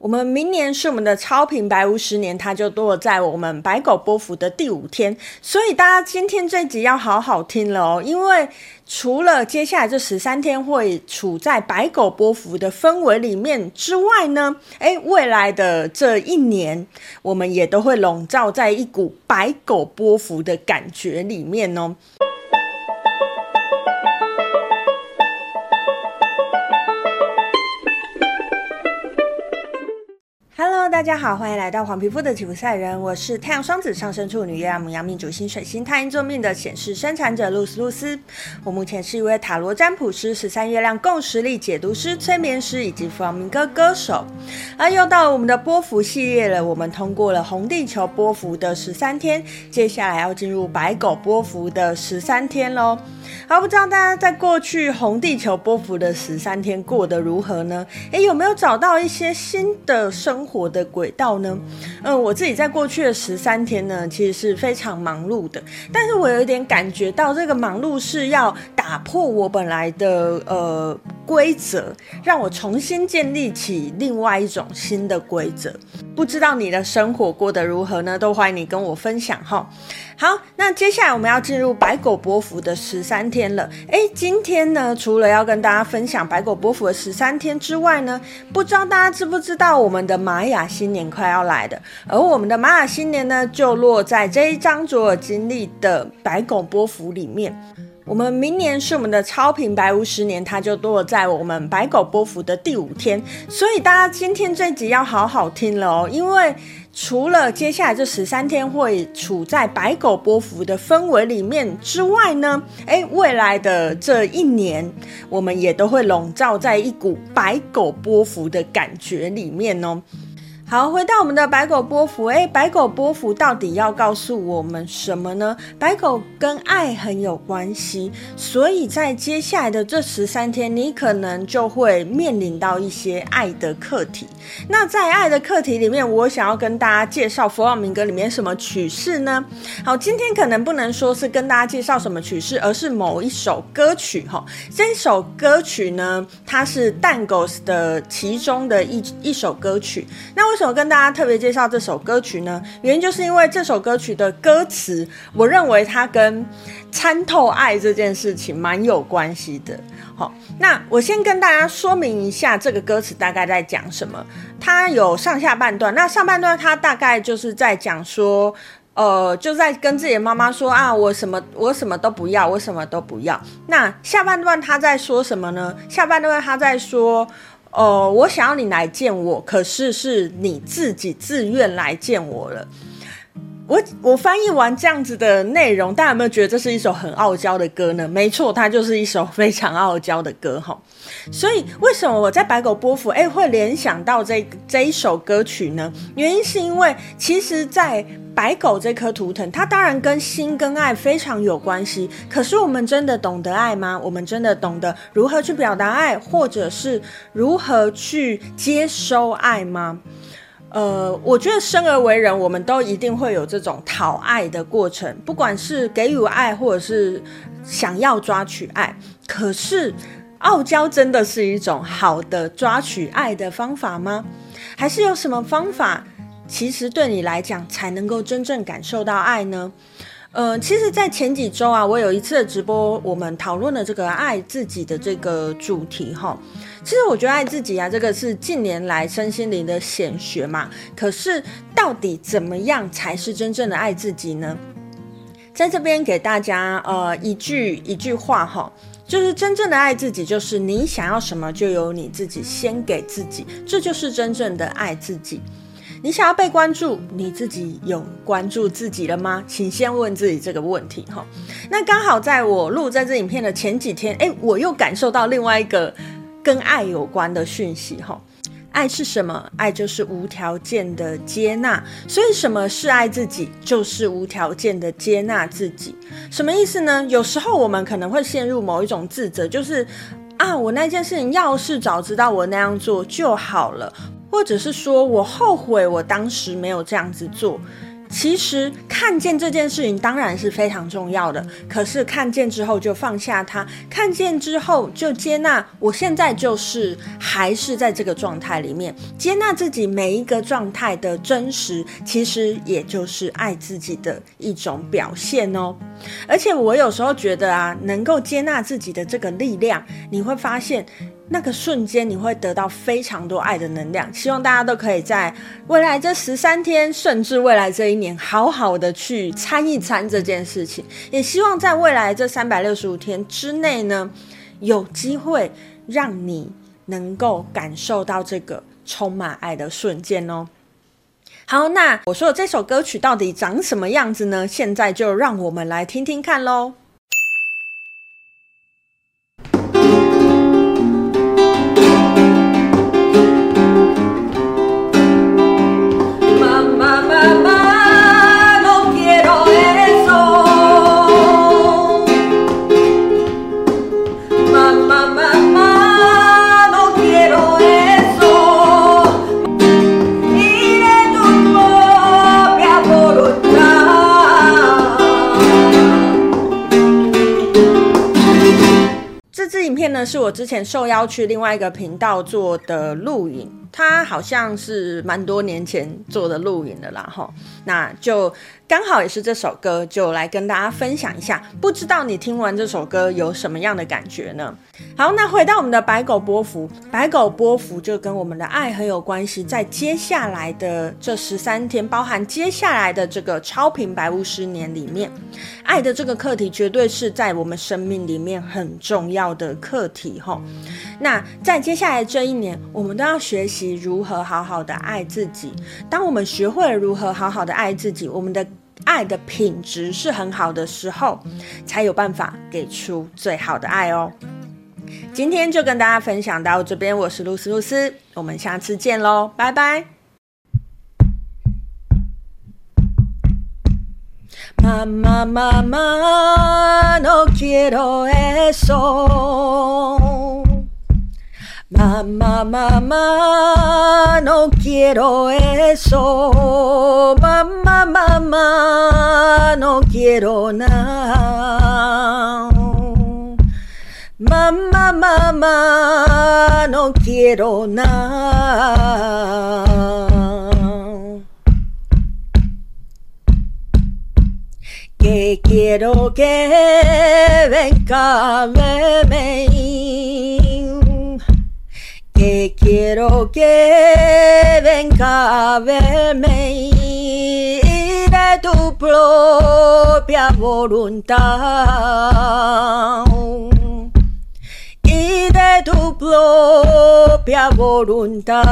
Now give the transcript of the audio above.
我们明年是我们的超频白巫十年，它就落在我们白狗波幅的第五天，所以大家今天这集要好好听了哦，因为除了接下来这十三天会处在白狗波幅的氛围里面之外呢，诶，未来的这一年，我们也都会笼罩在一股白狗波幅的感觉里面哦。大家好，欢迎来到黄皮肤的吉普赛人，我是太阳双子上升处女月亮母羊命主星水星太阴座命的显示生产者露丝露丝。我目前是一位塔罗占卜师、十三月亮共识力解读师、催眠师以及弗朗明哥歌手。而又到了我们的波幅系列了，我们通过了红地球波幅的十三天，接下来要进入白狗波幅的十三天喽。好，不知道大家在过去红地球波幅的十三天过得如何呢？诶，有没有找到一些新的生活的轨道呢？嗯，我自己在过去的十三天呢，其实是非常忙碌的，但是我有一点感觉到这个忙碌是要打破我本来的呃规则，让我重新建立起另外一种新的规则。不知道你的生活过得如何呢？都欢迎你跟我分享哈。好，那接下来我们要进入白狗波符的十三天了。诶，今天呢，除了要跟大家分享白狗波符的十三天之外呢，不知道大家知不知道我们的玛雅新年快要来的，而我们的玛雅新年呢，就落在这一张卓尔经历的白狗波符里面。我们明年是我们的超频白巫十年，它就落在我们白狗波幅的第五天，所以大家今天这集要好好听了哦，因为除了接下来这十三天会处在白狗波幅的氛围里面之外呢，诶，未来的这一年，我们也都会笼罩在一股白狗波幅的感觉里面哦。好，回到我们的白狗波符，诶，白狗波幅到底要告诉我们什么呢？白狗跟爱很有关系，所以在接下来的这十三天，你可能就会面临到一些爱的课题。那在爱的课题里面，我想要跟大家介绍弗朗明哥里面什么曲式呢？好，今天可能不能说是跟大家介绍什么曲式，而是某一首歌曲哈。这首歌曲呢，它是蛋狗的其中的一一首歌曲。那为什么跟大家特别介绍这首歌曲呢？原因就是因为这首歌曲的歌词，我认为它跟参透爱这件事情蛮有关系的。好，那我先跟大家说明一下这个歌词大概在讲什么。它有上下半段，那上半段它大概就是在讲说，呃，就在跟自己的妈妈说啊，我什么我什么都不要，我什么都不要。那下半段他在说什么呢？下半段他在说。哦、我想要你来见我，可是是你自己自愿来见我了。我我翻译完这样子的内容，大家有没有觉得这是一首很傲娇的歌呢？没错，它就是一首非常傲娇的歌哈。所以为什么我在白狗波符诶会联想到这这一首歌曲呢？原因是因为其实，在白狗这颗图腾，它当然跟心跟爱非常有关系。可是我们真的懂得爱吗？我们真的懂得如何去表达爱，或者是如何去接收爱吗？呃，我觉得生而为人，我们都一定会有这种讨爱的过程，不管是给予爱，或者是想要抓取爱。可是，傲娇真的是一种好的抓取爱的方法吗？还是有什么方法，其实对你来讲才能够真正感受到爱呢？呃，其实，在前几周啊，我有一次的直播，我们讨论了这个爱自己的这个主题哈。其实我觉得爱自己啊，这个是近年来身心灵的显学嘛。可是，到底怎么样才是真正的爱自己呢？在这边给大家呃一句一句话哈，就是真正的爱自己，就是你想要什么就由你自己先给自己，这就是真正的爱自己。你想要被关注，你自己有关注自己了吗？请先问自己这个问题哈。那刚好在我录这支影片的前几天，诶，我又感受到另外一个跟爱有关的讯息哈。爱是什么？爱就是无条件的接纳。所以什么是爱自己？就是无条件的接纳自己。什么意思呢？有时候我们可能会陷入某一种自责，就是啊，我那件事情要是早知道我那样做就好了。或者是说我后悔我当时没有这样子做，其实看见这件事情当然是非常重要的，可是看见之后就放下它，看见之后就接纳，我现在就是还是在这个状态里面，接纳自己每一个状态的真实，其实也就是爱自己的一种表现哦。而且我有时候觉得啊，能够接纳自己的这个力量，你会发现。那个瞬间，你会得到非常多爱的能量。希望大家都可以在未来这十三天，甚至未来这一年，好好的去参一参这件事情。也希望在未来这三百六十五天之内呢，有机会让你能够感受到这个充满爱的瞬间哦。好，那我说的这首歌曲到底长什么样子呢？现在就让我们来听听看喽。影片呢是我之前受邀去另外一个频道做的录影，他好像是蛮多年前做的录影的啦，哈，那就。刚好也是这首歌，就来跟大家分享一下。不知道你听完这首歌有什么样的感觉呢？好，那回到我们的白狗波符，白狗波符就跟我们的爱很有关系。在接下来的这十三天，包含接下来的这个超频白巫师年里面，爱的这个课题绝对是在我们生命里面很重要的课题。吼，那在接下来这一年，我们都要学习如何好好的爱自己。当我们学会了如何好好的爱自己，我们的爱的品质是很好的时候，才有办法给出最好的爱哦。今天就跟大家分享到这边，我是露丝露丝，我们下次见喽，拜拜。妈妈妈妈，no quiero eso。妈妈妈妈，no quiero eso。妈妈妈妈，no quiero now。妈妈妈妈，no quiero now。Que quiero que venga Que quiero que venga a verme y de tu propia voluntad. Y de tu propia voluntad.